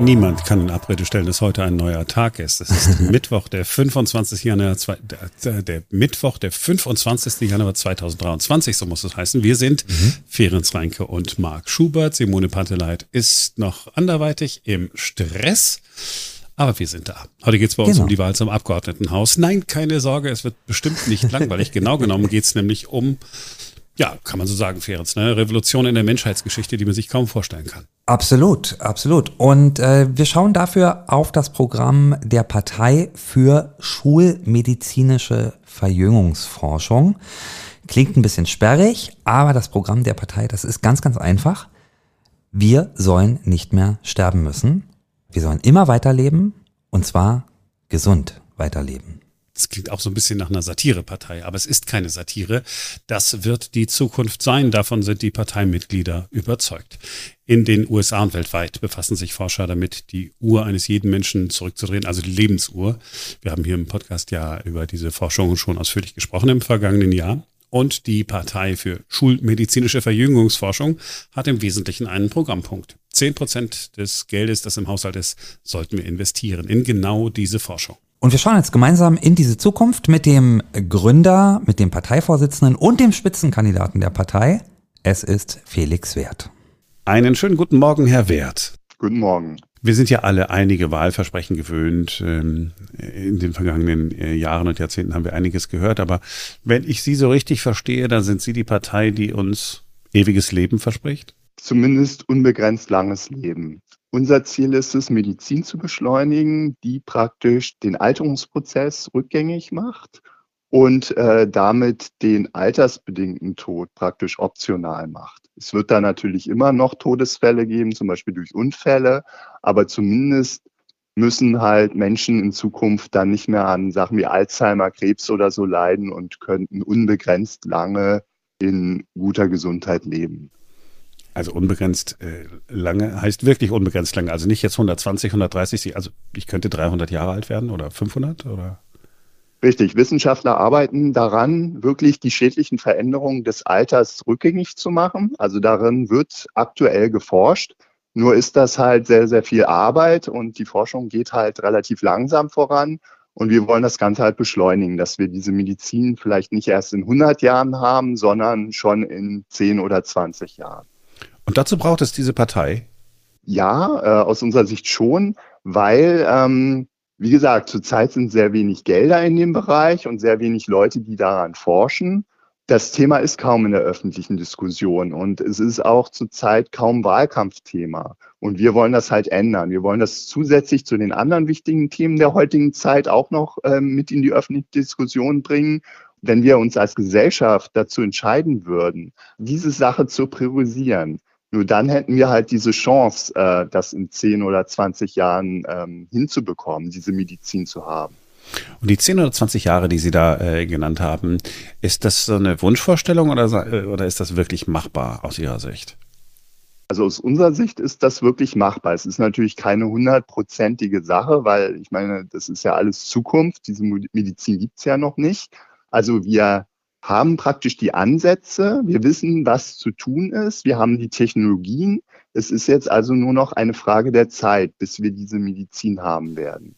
Niemand kann in Abrede stellen, dass heute ein neuer Tag ist. Es ist Mittwoch, der 25. Januar, der, der, Mittwoch, der 25. Januar 2023, so muss es heißen. Wir sind mhm. Ferenc Reinke und Marc Schubert. Simone Panteleit ist noch anderweitig im Stress. Aber wir sind da. Heute geht es bei uns genau. um die Wahl zum Abgeordnetenhaus. Nein, keine Sorge, es wird bestimmt nicht langweilig. genau genommen geht es nämlich um ja, kann man so sagen, Ferenc, ne? Revolution in der Menschheitsgeschichte, die man sich kaum vorstellen kann. Absolut, absolut. Und äh, wir schauen dafür auf das Programm der Partei für schulmedizinische Verjüngungsforschung. Klingt ein bisschen sperrig, aber das Programm der Partei, das ist ganz, ganz einfach. Wir sollen nicht mehr sterben müssen. Wir sollen immer weiterleben und zwar gesund weiterleben. Das klingt auch so ein bisschen nach einer Satirepartei, aber es ist keine Satire. Das wird die Zukunft sein. Davon sind die Parteimitglieder überzeugt. In den USA und weltweit befassen sich Forscher damit, die Uhr eines jeden Menschen zurückzudrehen, also die Lebensuhr. Wir haben hier im Podcast ja über diese Forschung schon ausführlich gesprochen im vergangenen Jahr. Und die Partei für schulmedizinische Verjüngungsforschung hat im Wesentlichen einen Programmpunkt. Zehn Prozent des Geldes, das im Haushalt ist, sollten wir investieren in genau diese Forschung. Und wir schauen jetzt gemeinsam in diese Zukunft mit dem Gründer, mit dem Parteivorsitzenden und dem Spitzenkandidaten der Partei. Es ist Felix Wert. Einen schönen guten Morgen, Herr Wert. Guten Morgen. Wir sind ja alle einige Wahlversprechen gewöhnt. Ähm, in den vergangenen äh, Jahren und Jahrzehnten haben wir einiges gehört. Aber wenn ich Sie so richtig verstehe, dann sind Sie die Partei, die uns ewiges Leben verspricht? Zumindest unbegrenzt langes Leben. Unser Ziel ist es, Medizin zu beschleunigen, die praktisch den Alterungsprozess rückgängig macht und äh, damit den altersbedingten Tod praktisch optional macht. Es wird da natürlich immer noch Todesfälle geben, zum Beispiel durch Unfälle, aber zumindest müssen halt Menschen in Zukunft dann nicht mehr an Sachen wie Alzheimer, Krebs oder so leiden und könnten unbegrenzt lange in guter Gesundheit leben. Also unbegrenzt äh, lange heißt wirklich unbegrenzt lange. Also nicht jetzt 120, 130, also ich könnte 300 Jahre alt werden oder 500 oder? Richtig, Wissenschaftler arbeiten daran, wirklich die schädlichen Veränderungen des Alters rückgängig zu machen. Also darin wird aktuell geforscht. Nur ist das halt sehr, sehr viel Arbeit und die Forschung geht halt relativ langsam voran. Und wir wollen das Ganze halt beschleunigen, dass wir diese Medizin vielleicht nicht erst in 100 Jahren haben, sondern schon in 10 oder 20 Jahren. Und dazu braucht es diese Partei? Ja, äh, aus unserer Sicht schon, weil, ähm, wie gesagt, zurzeit sind sehr wenig Gelder in dem Bereich und sehr wenig Leute, die daran forschen. Das Thema ist kaum in der öffentlichen Diskussion und es ist auch zurzeit kaum Wahlkampfthema. Und wir wollen das halt ändern. Wir wollen das zusätzlich zu den anderen wichtigen Themen der heutigen Zeit auch noch ähm, mit in die öffentliche Diskussion bringen wenn wir uns als Gesellschaft dazu entscheiden würden, diese Sache zu priorisieren, nur dann hätten wir halt diese Chance, äh, das in 10 oder 20 Jahren ähm, hinzubekommen, diese Medizin zu haben. Und die 10 oder 20 Jahre, die Sie da äh, genannt haben, ist das so eine Wunschvorstellung oder, äh, oder ist das wirklich machbar aus Ihrer Sicht? Also aus unserer Sicht ist das wirklich machbar. Es ist natürlich keine hundertprozentige Sache, weil ich meine, das ist ja alles Zukunft. Diese Medizin gibt es ja noch nicht. Also wir haben praktisch die Ansätze, wir wissen, was zu tun ist, wir haben die Technologien. Es ist jetzt also nur noch eine Frage der Zeit, bis wir diese Medizin haben werden.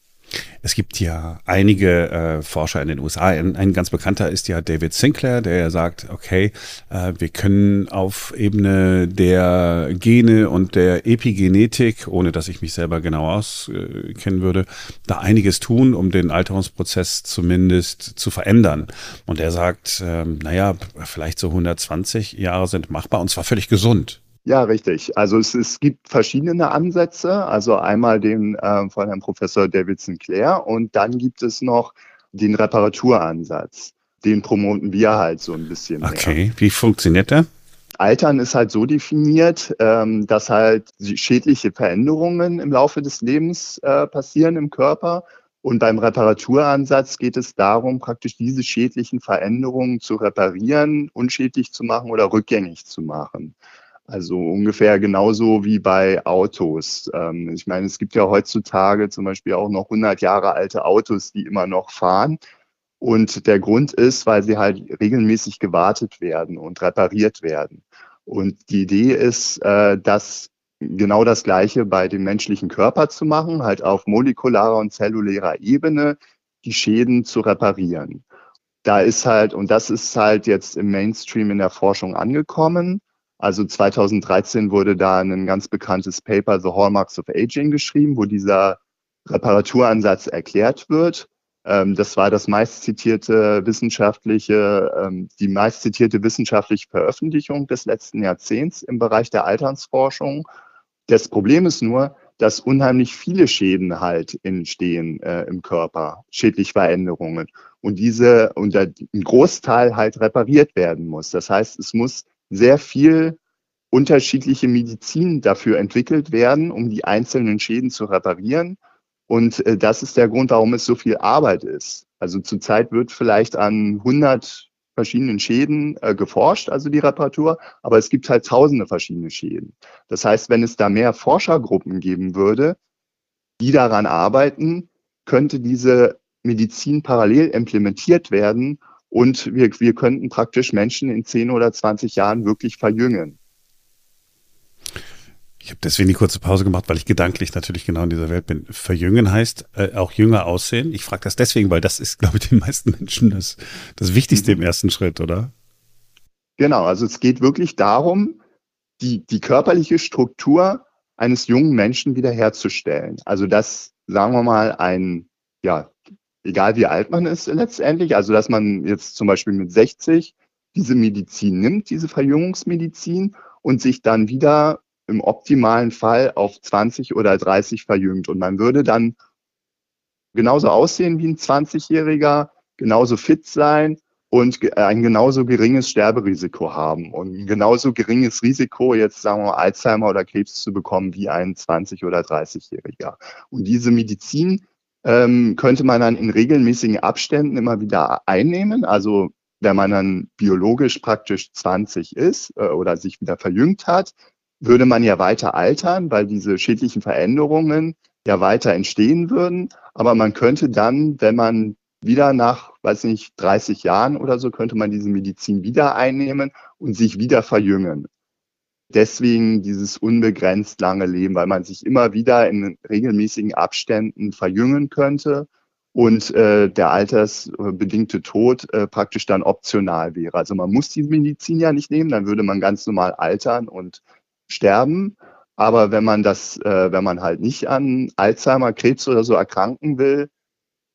Es gibt ja einige äh, Forscher in den USA. Ein, ein, ganz bekannter ist ja David Sinclair, der sagt, okay, äh, wir können auf Ebene der Gene und der Epigenetik, ohne dass ich mich selber genau auskennen äh, würde, da einiges tun, um den Alterungsprozess zumindest zu verändern. Und er sagt, ähm, naja, vielleicht so 120 Jahre sind machbar und zwar völlig gesund. Ja, richtig. Also es, es gibt verschiedene Ansätze. Also einmal den äh, von Herrn Professor David Sinclair und dann gibt es noch den Reparaturansatz. Den promoten wir halt so ein bisschen. Okay, mehr. wie funktioniert der? Altern ist halt so definiert, ähm, dass halt schädliche Veränderungen im Laufe des Lebens äh, passieren im Körper. Und beim Reparaturansatz geht es darum, praktisch diese schädlichen Veränderungen zu reparieren, unschädlich zu machen oder rückgängig zu machen. Also ungefähr genauso wie bei Autos. Ähm, ich meine, es gibt ja heutzutage zum Beispiel auch noch 100 Jahre alte Autos, die immer noch fahren. Und der Grund ist, weil sie halt regelmäßig gewartet werden und repariert werden. Und die Idee ist, äh, dass genau das Gleiche bei dem menschlichen Körper zu machen, halt auf molekularer und zellulärer Ebene die Schäden zu reparieren. Da ist halt, und das ist halt jetzt im Mainstream in der Forschung angekommen. Also 2013 wurde da ein ganz bekanntes Paper, The Hallmarks of Aging, geschrieben, wo dieser Reparaturansatz erklärt wird. Ähm, das war das meistzitierte wissenschaftliche, ähm, die meistzitierte wissenschaftliche Veröffentlichung des letzten Jahrzehnts im Bereich der Alternsforschung. Das Problem ist nur, dass unheimlich viele Schäden halt entstehen äh, im Körper, schädliche Veränderungen. Und diese, und ein Großteil halt repariert werden muss. Das heißt, es muss sehr viel unterschiedliche Medizin dafür entwickelt werden, um die einzelnen Schäden zu reparieren. Und äh, das ist der Grund, warum es so viel Arbeit ist. Also zurzeit wird vielleicht an 100 verschiedenen Schäden äh, geforscht, also die Reparatur, aber es gibt halt tausende verschiedene Schäden. Das heißt, wenn es da mehr Forschergruppen geben würde, die daran arbeiten, könnte diese Medizin parallel implementiert werden und wir, wir könnten praktisch Menschen in 10 oder 20 Jahren wirklich verjüngen. Ich habe deswegen die kurze Pause gemacht, weil ich gedanklich natürlich genau in dieser Welt bin. Verjüngen heißt äh, auch jünger aussehen. Ich frage das deswegen, weil das ist, glaube ich, den meisten Menschen das, das Wichtigste im ersten Schritt, oder? Genau, also es geht wirklich darum, die, die körperliche Struktur eines jungen Menschen wiederherzustellen. Also dass, sagen wir mal, ein, ja, egal wie alt man ist letztendlich, also dass man jetzt zum Beispiel mit 60 diese Medizin nimmt, diese Verjüngungsmedizin und sich dann wieder im optimalen Fall auf 20 oder 30 verjüngt. Und man würde dann genauso aussehen wie ein 20-Jähriger, genauso fit sein und ein genauso geringes Sterberisiko haben und ein genauso geringes Risiko, jetzt sagen wir Alzheimer oder Krebs zu bekommen, wie ein 20- oder 30-Jähriger. Und diese Medizin ähm, könnte man dann in regelmäßigen Abständen immer wieder einnehmen. Also wenn man dann biologisch praktisch 20 ist äh, oder sich wieder verjüngt hat, würde man ja weiter altern, weil diese schädlichen Veränderungen ja weiter entstehen würden. Aber man könnte dann, wenn man wieder nach, weiß nicht, 30 Jahren oder so, könnte man diese Medizin wieder einnehmen und sich wieder verjüngen. Deswegen dieses unbegrenzt lange Leben, weil man sich immer wieder in regelmäßigen Abständen verjüngen könnte und äh, der altersbedingte Tod äh, praktisch dann optional wäre. Also man muss die Medizin ja nicht nehmen, dann würde man ganz normal altern und sterben. Aber wenn man das, äh, wenn man halt nicht an Alzheimer, Krebs oder so erkranken will,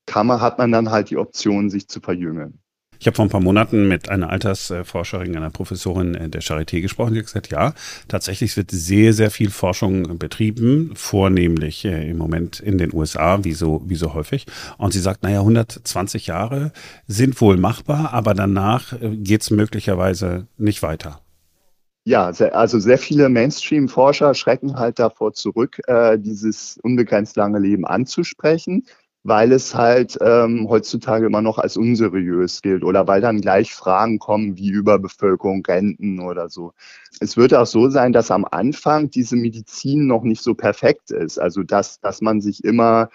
kann man, hat man dann halt die Option, sich zu verjüngen. Ich habe vor ein paar Monaten mit einer Altersforscherin, einer Professorin der Charité gesprochen, die hat gesagt, ja, tatsächlich wird sehr, sehr viel Forschung betrieben, vornehmlich äh, im Moment in den USA, wie so, wie so häufig. Und sie sagt, naja, 120 Jahre sind wohl machbar, aber danach äh, geht es möglicherweise nicht weiter. Ja, also sehr viele Mainstream-Forscher schrecken halt davor zurück, äh, dieses unbegrenzt lange Leben anzusprechen, weil es halt ähm, heutzutage immer noch als unseriös gilt oder weil dann gleich Fragen kommen wie Überbevölkerung, Renten oder so. Es wird auch so sein, dass am Anfang diese Medizin noch nicht so perfekt ist. Also dass, dass man sich immer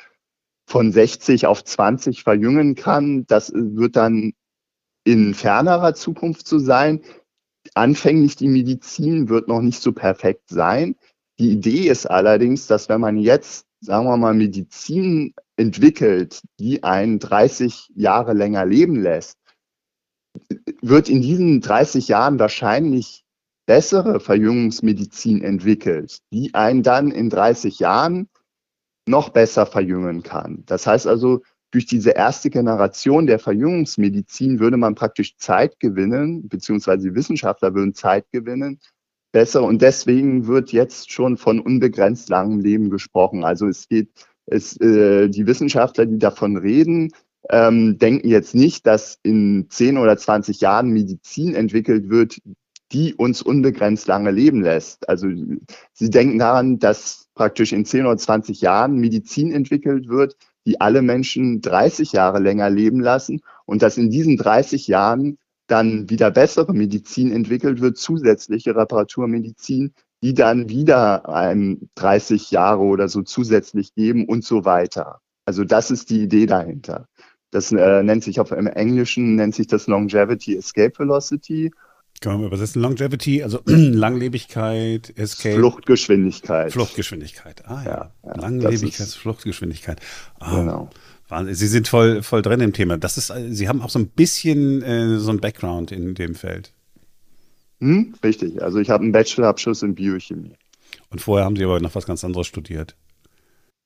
von 60 auf 20 verjüngen kann, das wird dann in fernerer Zukunft so sein anfänglich die Medizin wird noch nicht so perfekt sein. Die Idee ist allerdings, dass wenn man jetzt, sagen wir mal, Medizin entwickelt, die einen 30 Jahre länger leben lässt, wird in diesen 30 Jahren wahrscheinlich bessere Verjüngungsmedizin entwickelt, die einen dann in 30 Jahren noch besser verjüngen kann. Das heißt also, durch diese erste Generation der Verjüngungsmedizin würde man praktisch Zeit gewinnen, beziehungsweise die Wissenschaftler würden Zeit gewinnen, besser. Und deswegen wird jetzt schon von unbegrenzt langem Leben gesprochen. Also es geht, es, äh, die Wissenschaftler, die davon reden, ähm, denken jetzt nicht, dass in 10 oder 20 Jahren Medizin entwickelt wird, die uns unbegrenzt lange leben lässt. Also sie denken daran, dass praktisch in 10 oder 20 Jahren Medizin entwickelt wird, die alle Menschen 30 Jahre länger leben lassen und dass in diesen 30 Jahren dann wieder bessere Medizin entwickelt wird, zusätzliche Reparaturmedizin, die dann wieder einem 30 Jahre oder so zusätzlich geben und so weiter. Also das ist die Idee dahinter. Das äh, nennt sich auf im Englischen nennt sich das Longevity Escape Velocity Kann man übersetzen? Longevity, also Langlebigkeit, Escape. Fluchtgeschwindigkeit. Fluchtgeschwindigkeit. Ah ja. Ja, ja, Langlebigkeit, ist- Fluchtgeschwindigkeit. Ah, Genau. Wahnsinn. Sie sind voll, voll drin im Thema. Das ist, Sie haben auch so ein bisschen äh, so ein Background in dem Feld. Hm? Richtig. Also ich habe einen Bachelorabschluss in Biochemie. Und vorher haben Sie aber noch was ganz anderes studiert.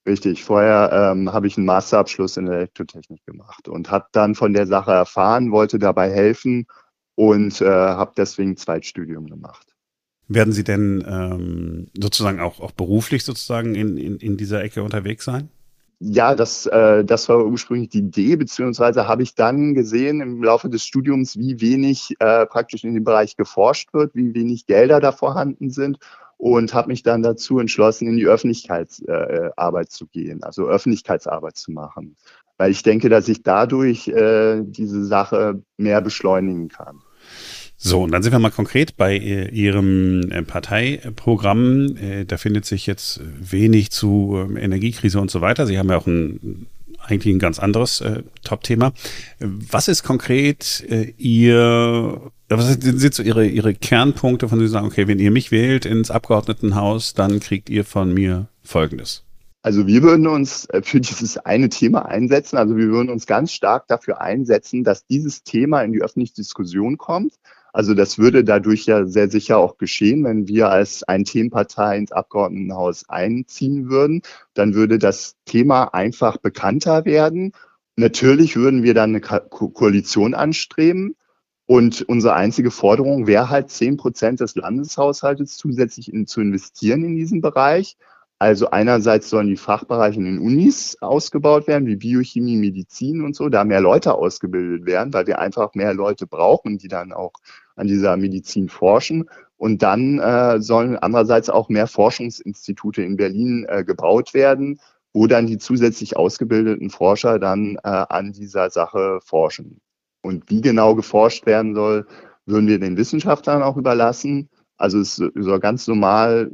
Richtig. Vorher ähm, habe ich einen Masterabschluss in Elektrotechnik gemacht und habe dann von der Sache erfahren, wollte dabei helfen und äh, habe deswegen ein Zweitstudium gemacht. Werden Sie denn ähm, sozusagen auch, auch beruflich sozusagen in, in, in dieser Ecke unterwegs sein? Ja, das, äh, das war ursprünglich die Idee, beziehungsweise habe ich dann gesehen im Laufe des Studiums, wie wenig äh, praktisch in dem Bereich geforscht wird, wie wenig Gelder da vorhanden sind und habe mich dann dazu entschlossen, in die Öffentlichkeitsarbeit äh, zu gehen, also Öffentlichkeitsarbeit zu machen, weil ich denke, dass ich dadurch äh, diese Sache mehr beschleunigen kann. So, und dann sind wir mal konkret bei äh, Ihrem äh, Parteiprogramm. Äh, da findet sich jetzt wenig zu ähm, Energiekrise und so weiter. Sie haben ja auch ein eigentlich ein ganz anderes äh, Top-Thema. Was ist konkret äh, Ihr, was sind, so Ihre, Ihre Kernpunkte, von denen Sie sagen, okay, wenn ihr mich wählt ins Abgeordnetenhaus, dann kriegt ihr von mir Folgendes. Also wir würden uns äh, für dieses eine Thema einsetzen. Also wir würden uns ganz stark dafür einsetzen, dass dieses Thema in die öffentliche Diskussion kommt. Also das würde dadurch ja sehr sicher auch geschehen, wenn wir als ein Themenpartei ins Abgeordnetenhaus einziehen würden. Dann würde das Thema einfach bekannter werden. Natürlich würden wir dann eine Ko Koalition anstreben. Und unsere einzige Forderung wäre halt, zehn Prozent des Landeshaushaltes zusätzlich in, zu investieren in diesen Bereich. Also einerseits sollen die Fachbereiche in den Unis ausgebaut werden, wie Biochemie, Medizin und so, da mehr Leute ausgebildet werden, weil wir einfach mehr Leute brauchen, die dann auch an dieser Medizin forschen. Und dann äh, sollen andererseits auch mehr Forschungsinstitute in Berlin äh, gebaut werden, wo dann die zusätzlich ausgebildeten Forscher dann äh, an dieser Sache forschen. Und wie genau geforscht werden soll, würden wir den Wissenschaftlern auch überlassen. Also es soll ganz normal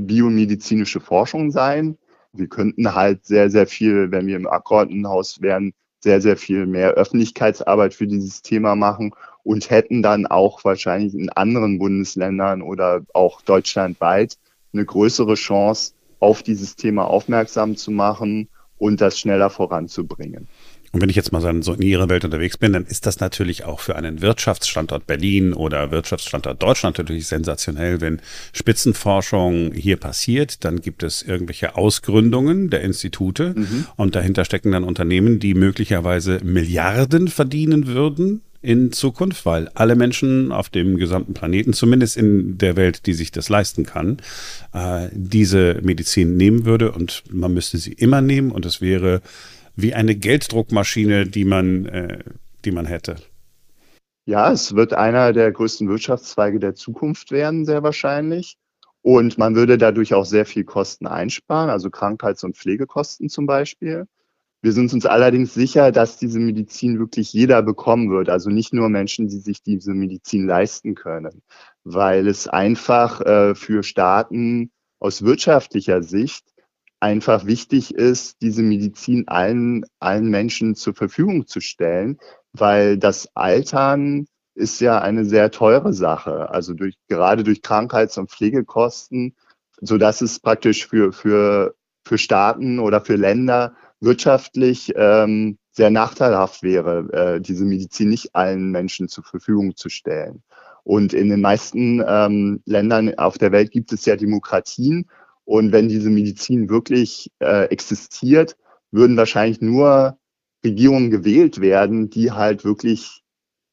biomedizinische Forschung sein. Wir könnten halt sehr, sehr viel, wenn wir im Abgeordnetenhaus wären, sehr, sehr viel mehr Öffentlichkeitsarbeit für dieses Thema machen und hätten dann auch wahrscheinlich in anderen Bundesländern oder auch deutschlandweit eine größere Chance, auf dieses Thema aufmerksam zu machen und das schneller voranzubringen. Und wenn ich jetzt mal so in Ihrer Welt unterwegs bin, dann ist das natürlich auch für einen Wirtschaftsstandort Berlin oder Wirtschaftsstandort Deutschland natürlich sensationell, wenn Spitzenforschung hier passiert. Dann gibt es irgendwelche Ausgründungen der Institute mhm. und dahinter stecken dann Unternehmen, die möglicherweise Milliarden verdienen würden in Zukunft, weil alle Menschen auf dem gesamten Planeten, zumindest in der Welt, die sich das leisten kann, äh, diese Medizin nehmen würde und man müsste sie immer nehmen und es wäre wie eine Gelddruckmaschine, die man, äh, die man hätte. Ja, es wird einer der größten Wirtschaftszweige der Zukunft werden, sehr wahrscheinlich. Und man würde dadurch auch sehr viel Kosten einsparen, also Krankheits- und Pflegekosten zum Beispiel. Wir sind uns allerdings sicher, dass diese Medizin wirklich jeder bekommen wird. Also nicht nur Menschen, die sich diese Medizin leisten können, weil es einfach äh, für Staaten aus wirtschaftlicher Sicht einfach wichtig ist, diese Medizin allen, allen Menschen zur Verfügung zu stellen, weil das Altern ist ja eine sehr teure Sache. Also durch, gerade durch Krankheits- und Pflegekosten, so dass es praktisch für, für, für Staaten oder für Länder wirtschaftlich ähm, sehr nachteilhaft wäre, äh, diese Medizin nicht allen Menschen zur Verfügung zu stellen. Und in den meisten ähm, Ländern auf der Welt gibt es ja Demokratien. Und wenn diese Medizin wirklich äh, existiert, würden wahrscheinlich nur Regierungen gewählt werden, die halt wirklich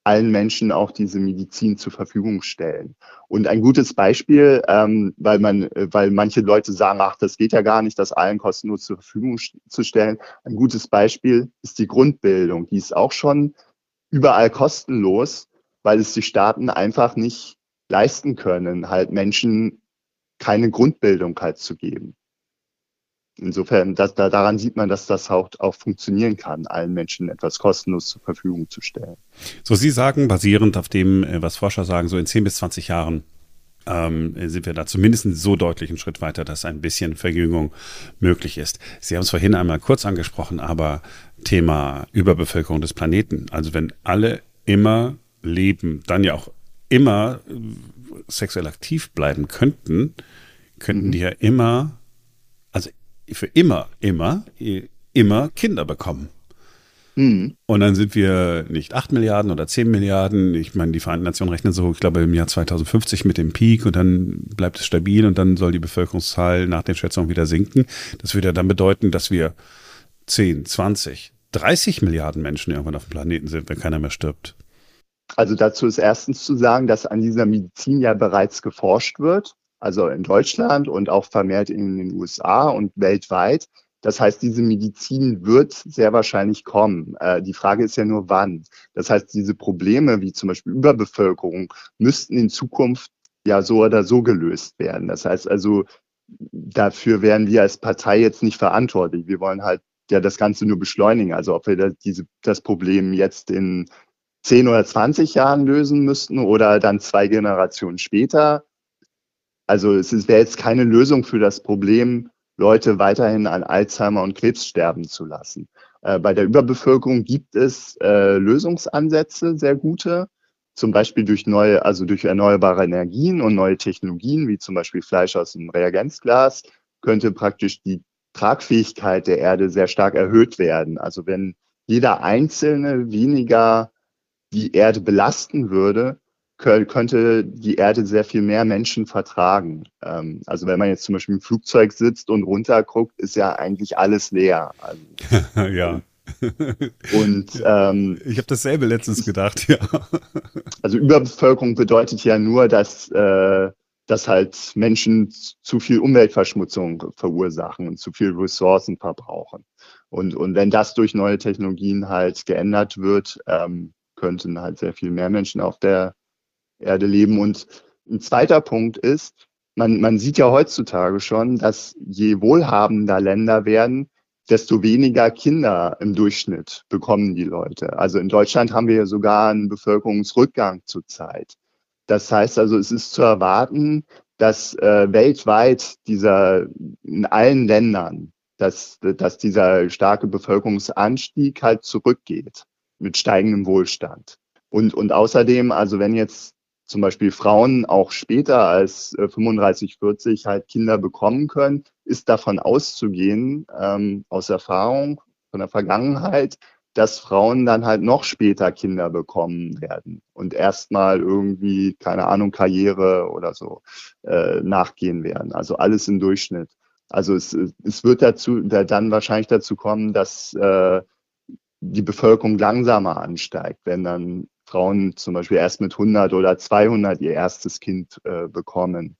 allen Menschen auch diese Medizin zur Verfügung stellen. Und ein gutes Beispiel, ähm, weil man, weil manche Leute sagen, ach, das geht ja gar nicht, das allen kostenlos zur Verfügung zu stellen. Ein gutes Beispiel ist die Grundbildung. Die ist auch schon überall kostenlos, weil es die Staaten einfach nicht leisten können, halt Menschen keine Grundbildung halt zu geben. Insofern, das, da, daran sieht man, dass das auch, auch funktionieren kann, allen Menschen etwas kostenlos zur Verfügung zu stellen. So, Sie sagen, basierend auf dem, was Forscher sagen, so in 10 bis 20 Jahren ähm, sind wir da zumindest so deutlich einen Schritt weiter, dass ein bisschen Verjüngung möglich ist. Sie haben es vorhin einmal kurz angesprochen, aber Thema Überbevölkerung des Planeten. Also wenn alle immer leben, dann ja auch immer äh, sexuell aktiv bleiben könnten, könnten mhm. die ja immer, also für immer, immer, immer Kinder bekommen. Mhm. Und dann sind wir nicht 8 Milliarden oder 10 Milliarden. Ich meine, die Vereinten Nationen rechnen so, ich glaube, im Jahr 2050 mit dem Peak und dann bleibt es stabil und dann soll die Bevölkerungszahl nach den Schätzungen wieder sinken. Das würde ja dann bedeuten, dass wir 10, 20, 30 Milliarden Menschen irgendwann auf dem Planeten sind, wenn keiner mehr stirbt. Also dazu ist erstens zu sagen, dass an dieser Medizin ja bereits geforscht wird, also in Deutschland und auch vermehrt in den USA und weltweit. Das heißt, diese Medizin wird sehr wahrscheinlich kommen. Äh, die Frage ist ja nur, wann. Das heißt, diese Probleme wie zum Beispiel Überbevölkerung müssten in Zukunft ja so oder so gelöst werden. Das heißt also, dafür wären wir als Partei jetzt nicht verantwortlich. Wir wollen halt ja das Ganze nur beschleunigen. Also ob wir das, diese, das Problem jetzt in 10 oder 20 Jahren lösen müssten oder dann zwei Generationen später. Also es wäre jetzt keine Lösung für das Problem, Leute weiterhin an Alzheimer und Krebs sterben zu lassen. Äh, bei der Überbevölkerung gibt es äh, Lösungsansätze, sehr gute, zum Beispiel durch neue, also durch erneuerbare Energien und neue Technologien, wie zum Beispiel Fleisch aus dem Reagenzglas, könnte praktisch die Tragfähigkeit der Erde sehr stark erhöht werden. Also wenn jeder Einzelne weniger die Erde belasten würde, könnte die Erde sehr viel mehr Menschen vertragen. Ähm, also wenn man jetzt zum Beispiel im Flugzeug sitzt und runterguckt, ist ja eigentlich alles leer. Also, ja. Und ähm, ich habe dasselbe letztens gedacht, ja. Also Überbevölkerung bedeutet ja nur, dass, äh, dass halt Menschen zu viel Umweltverschmutzung verursachen und zu viel Ressourcen verbrauchen. Und, und wenn das durch neue Technologien halt geändert wird, ähm, könnten halt sehr viel mehr Menschen auf der Erde leben. Und ein zweiter Punkt ist, man, man sieht ja heutzutage schon, dass je wohlhabender Länder werden, desto weniger Kinder im Durchschnitt bekommen die Leute. Also in Deutschland haben wir ja sogar einen Bevölkerungsrückgang zurzeit. Das heißt also, es ist zu erwarten, dass äh, weltweit dieser in allen Ländern, dass, dass dieser starke Bevölkerungsanstieg halt zurückgeht mit steigendem Wohlstand. Und, und außerdem, also wenn jetzt zum Beispiel Frauen auch später als 35, äh, 40 halt Kinder bekommen können, ist davon auszugehen, ähm, aus Erfahrung von der Vergangenheit, dass Frauen dann halt noch später Kinder bekommen werden und erstmal irgendwie, keine Ahnung, Karriere oder so äh, nachgehen werden. Also alles im Durchschnitt. Also es, es wird dazu dann wahrscheinlich dazu kommen, dass äh, die Bevölkerung langsamer ansteigt, wenn dann Frauen zum Beispiel erst mit 100 oder 200 ihr erstes Kind äh, bekommen.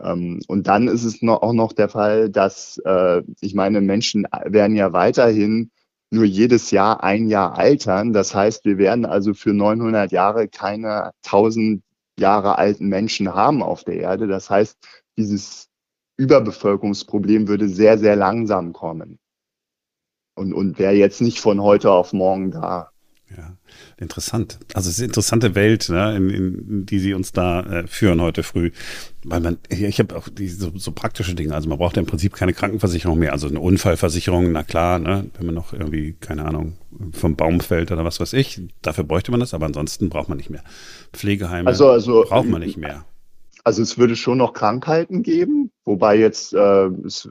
Ähm, und dann ist es noch, auch noch der Fall, dass, äh, ich meine, Menschen werden ja weiterhin nur jedes Jahr ein Jahr altern. Das heißt, wir werden also für 900 Jahre keine 1000 Jahre alten Menschen haben auf der Erde. Das heißt, dieses Überbevölkerungsproblem würde sehr, sehr langsam kommen und, und wäre jetzt nicht von heute auf morgen da. Ja, interessant. Also es ist eine interessante Welt, ne, in, in die Sie uns da äh, führen heute früh. Weil man, ich habe auch diese so, so praktische Dinge. Also man braucht ja im Prinzip keine Krankenversicherung mehr. Also eine Unfallversicherung, na klar, ne, wenn man noch irgendwie, keine Ahnung, vom Baum fällt oder was weiß ich, dafür bräuchte man das, aber ansonsten braucht man nicht mehr. Pflegeheime also, also, braucht man nicht mehr. Also es würde schon noch Krankheiten geben, wobei jetzt äh, es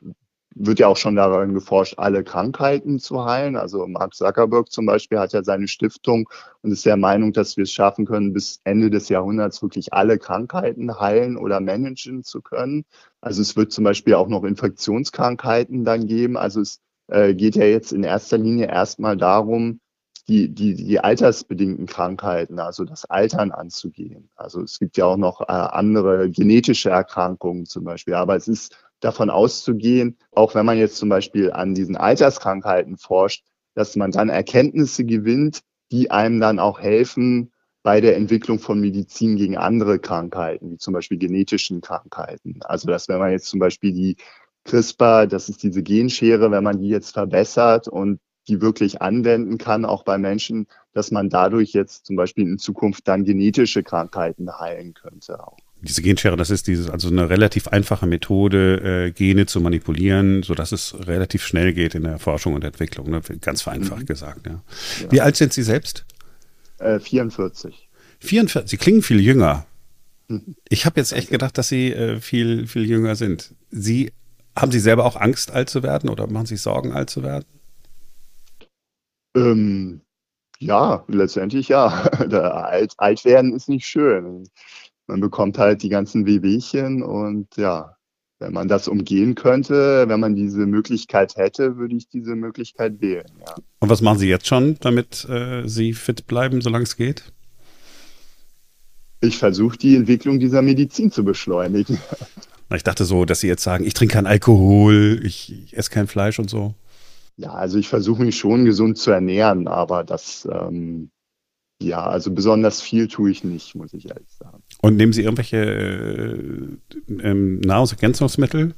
wird ja auch schon daran geforscht, alle Krankheiten zu heilen. Also Mark Zuckerberg zum Beispiel hat ja seine Stiftung und ist der Meinung, dass wir es schaffen können, bis Ende des Jahrhunderts wirklich alle Krankheiten heilen oder managen zu können. Also es wird zum Beispiel auch noch Infektionskrankheiten dann geben. Also es äh, geht ja jetzt in erster Linie erstmal darum, die, die, die altersbedingten Krankheiten, also das Altern anzugehen. Also es gibt ja auch noch äh, andere genetische Erkrankungen zum Beispiel, aber es ist davon auszugehen, auch wenn man jetzt zum Beispiel an diesen Alterskrankheiten forscht, dass man dann Erkenntnisse gewinnt, die einem dann auch helfen bei der Entwicklung von Medizin gegen andere Krankheiten, wie zum Beispiel genetischen Krankheiten. Also dass wenn man jetzt zum Beispiel die CRISPR, das ist diese Genschere, wenn man die jetzt verbessert und die wirklich anwenden kann, auch bei Menschen, dass man dadurch jetzt zum Beispiel in Zukunft dann genetische Krankheiten heilen könnte auch diese Genschere, das ist dieses, also eine relativ einfache Methode, äh, Gene zu manipulieren, so dass es relativ schnell geht in der Forschung und Entwicklung, ne? ganz vereinfacht mhm. gesagt. Ja. ja. Wie alt sind Sie selbst? Äh, 44. 44, Sie klingen viel jünger. Ich habe jetzt echt gedacht, dass Sie äh, viel, viel jünger sind. Sie, haben Sie selber auch Angst, alt zu werden oder machen Sie sich Sorgen, alt zu werden? Ähm, ja, letztendlich ja. alt, alt werden ist nicht schön. Man bekommt halt die ganzen Wehwehchen und ja, wenn man das umgehen könnte, wenn man diese Möglichkeit hätte, würde ich diese Möglichkeit wählen. Ja. Und was machen Sie jetzt schon, damit äh, Sie fit bleiben, solange es geht? Ich versuche die Entwicklung dieser Medizin zu beschleunigen. Ich dachte so, dass Sie jetzt sagen, ich trinke keinen Alkohol, ich, ich esse kein Fleisch und so. Ja, also ich versuche mich schon gesund zu ernähren, aber das, ähm, ja, also besonders viel tue ich nicht, muss ich ehrlich sagen. Und nehmen Sie irgendwelche äh, ähm, Nahrungsergänzungsmittel?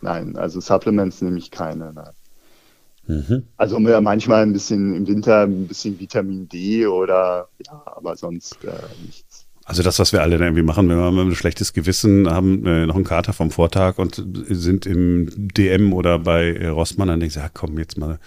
Nein, also Supplements nehme ich keine. Nein. Mhm. Also manchmal ein bisschen im Winter ein bisschen Vitamin D oder ja, aber sonst äh, nichts. Also das, was wir alle irgendwie machen, wenn wir ein schlechtes Gewissen haben, äh, noch einen Kater vom Vortag und sind im DM oder bei äh, Rossmann, dann denken sie, ja komm, jetzt mal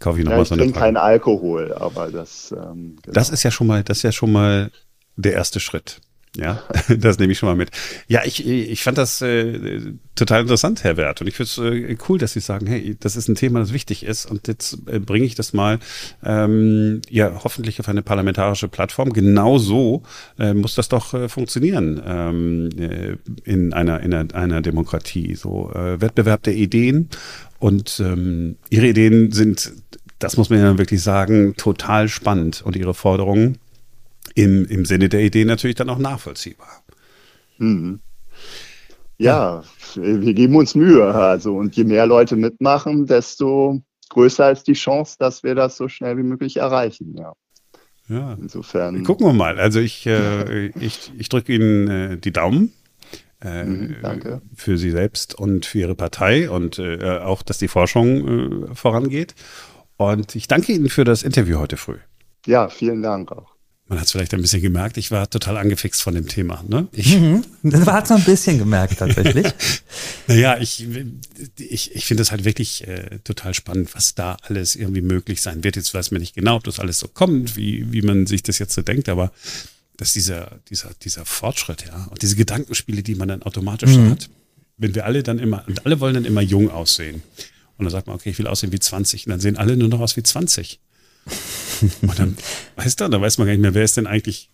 kaufe ich noch ja, eine Ich trinke keinen Alkohol, aber das ähm, genau. Das ist ja schon mal, das ist ja schon mal der erste Schritt. Ja, das nehme ich schon mal mit. Ja, ich, ich fand das äh, total interessant, Herr Wert. Und ich finde es äh, cool, dass Sie sagen, hey, das ist ein Thema, das wichtig ist. Und jetzt äh, bringe ich das mal ähm, ja hoffentlich auf eine parlamentarische Plattform. Genau so äh, muss das doch äh, funktionieren ähm, äh, in, einer, in einer, einer Demokratie. So äh, Wettbewerb der Ideen. Und ähm, Ihre Ideen sind, das muss man ja wirklich sagen, total spannend. Und Ihre Forderungen im, im Sinne der Idee natürlich dann auch nachvollziehbar. Mhm. Ja, wir geben uns Mühe. Also, und je mehr Leute mitmachen, desto größer ist die Chance, dass wir das so schnell wie möglich erreichen. Ja. Ja. Insofern. Gucken wir mal. Also ich, äh, ich, ich drücke Ihnen äh, die Daumen. Äh, mhm, danke. Für Sie selbst und für Ihre Partei und äh, auch, dass die Forschung äh, vorangeht. Und ich danke Ihnen für das Interview heute früh. Ja, vielen Dank auch. Man hat es vielleicht ein bisschen gemerkt, ich war total angefixt von dem Thema. Ne? Ich, mhm, das hat es noch ein bisschen gemerkt tatsächlich. naja, ich, ich, ich finde es halt wirklich äh, total spannend, was da alles irgendwie möglich sein wird. Jetzt weiß man nicht genau, ob das alles so kommt, wie, wie man sich das jetzt so denkt, aber dass dieser, dieser, dieser Fortschritt, ja, und diese Gedankenspiele, die man dann automatisch mhm. hat, wenn wir alle dann immer, und alle wollen dann immer jung aussehen. Und dann sagt man, okay, ich will aussehen wie 20, und dann sehen alle nur noch aus wie 20. Und dann, weißt du, da weiß man gar nicht mehr, wer ist denn eigentlich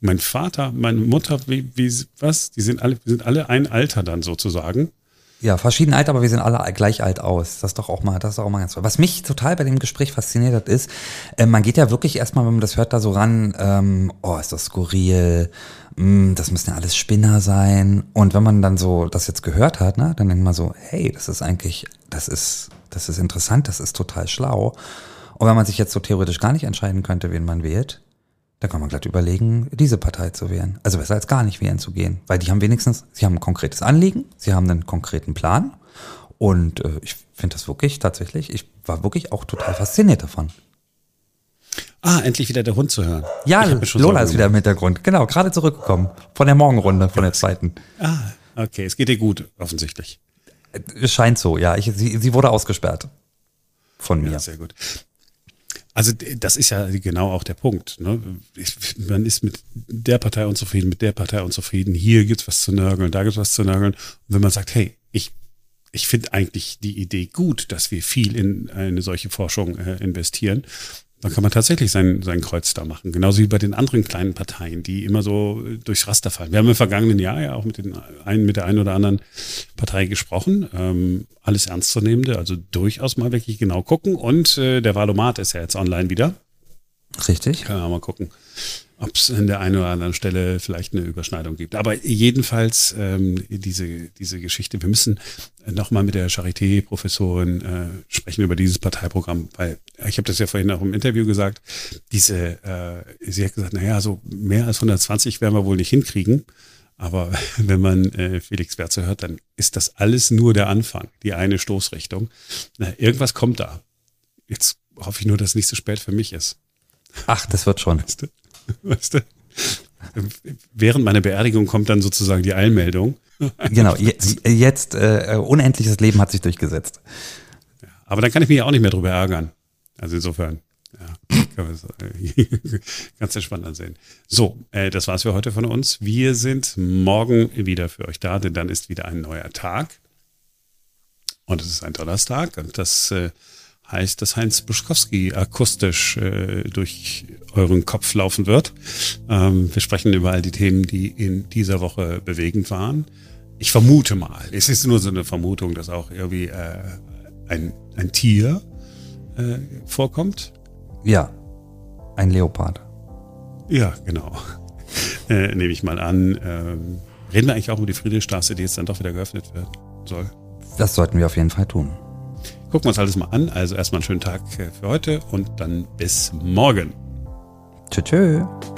mein Vater, meine Mutter, wie, wie, was? Die sind alle, sind alle ein Alter dann sozusagen. Ja, verschieden alt, aber wir sehen alle gleich alt aus. Das ist doch auch mal, das ist auch mal ganz toll. Was mich total bei dem Gespräch fasziniert hat, ist, äh, man geht ja wirklich erstmal, wenn man das hört, da so ran, ähm, oh, ist das skurril, mm, das müssen ja alles Spinner sein. Und wenn man dann so das jetzt gehört hat, ne, dann denkt man so, hey, das ist eigentlich, das ist, das ist interessant, das ist total schlau. Und wenn man sich jetzt so theoretisch gar nicht entscheiden könnte, wen man wählt, dann kann man glatt überlegen, diese Partei zu wählen. Also besser als gar nicht wählen zu gehen. Weil die haben wenigstens, sie haben ein konkretes Anliegen, sie haben einen konkreten Plan. Und äh, ich finde das wirklich tatsächlich, ich war wirklich auch total fasziniert davon. Ah, endlich wieder der Hund zu hören. Ja, Lola ist wieder im Hintergrund. Genau, gerade zurückgekommen. Von der Morgenrunde, von der zweiten. Ah, okay. Es geht dir gut, offensichtlich. Es scheint so, ja. Ich, sie, sie wurde ausgesperrt. Von mir. Ja, sehr gut. Also das ist ja genau auch der Punkt. Ne? Man ist mit der Partei unzufrieden, mit der Partei unzufrieden. Hier gibt's was zu nörgeln, da gibt's was zu nörgeln. Und wenn man sagt, hey, ich, ich finde eigentlich die Idee gut, dass wir viel in eine solche Forschung äh, investieren, dann kann man tatsächlich sein, sein Kreuz da machen. Genauso wie bei den anderen kleinen Parteien, die immer so durchs Raster fallen. Wir haben im vergangenen Jahr ja auch mit, den einen, mit der einen oder anderen Partei gesprochen. Ähm, alles Ernstzunehmende, also durchaus mal wirklich genau gucken. Und äh, der Valomat ist ja jetzt online wieder. Richtig. Können wir mal gucken ob es an der einen oder anderen Stelle vielleicht eine Überschneidung gibt. Aber jedenfalls ähm, diese, diese Geschichte, wir müssen nochmal mit der Charité-Professorin äh, sprechen über dieses Parteiprogramm, weil ich habe das ja vorhin auch im Interview gesagt, diese, äh, sie hat gesagt, naja, so mehr als 120 werden wir wohl nicht hinkriegen. Aber wenn man äh, Felix Werzer hört, dann ist das alles nur der Anfang, die eine Stoßrichtung. Na, irgendwas kommt da. Jetzt hoffe ich nur, dass es nicht so spät für mich ist. Ach, das wird schon. Weißt du? Weißt du? Während meiner Beerdigung kommt dann sozusagen die Eilmeldung. Genau, jetzt, äh, unendliches Leben hat sich durchgesetzt. Ja, aber dann kann ich mich ja auch nicht mehr drüber ärgern. Also insofern, ja, Ganz entspannt ansehen. So, äh, das war's für heute von uns. Wir sind morgen wieder für euch da, denn dann ist wieder ein neuer Tag. Und es ist ein Donnerstag und das äh, heißt, dass Heinz Buschkowski akustisch äh, durch euren Kopf laufen wird. Ähm, wir sprechen über all die Themen, die in dieser Woche bewegend waren. Ich vermute mal, es ist nur so eine Vermutung, dass auch irgendwie äh, ein, ein Tier äh, vorkommt. Ja, ein Leopard. Ja, genau. Äh, nehme ich mal an. Ähm, reden wir eigentlich auch über die Friedrichstraße, die jetzt dann doch wieder geöffnet wird soll? Das sollten wir auf jeden Fall tun. Gucken wir uns alles mal an. Also erstmal einen schönen Tag äh, für heute und dann bis morgen. Tschö, tschö.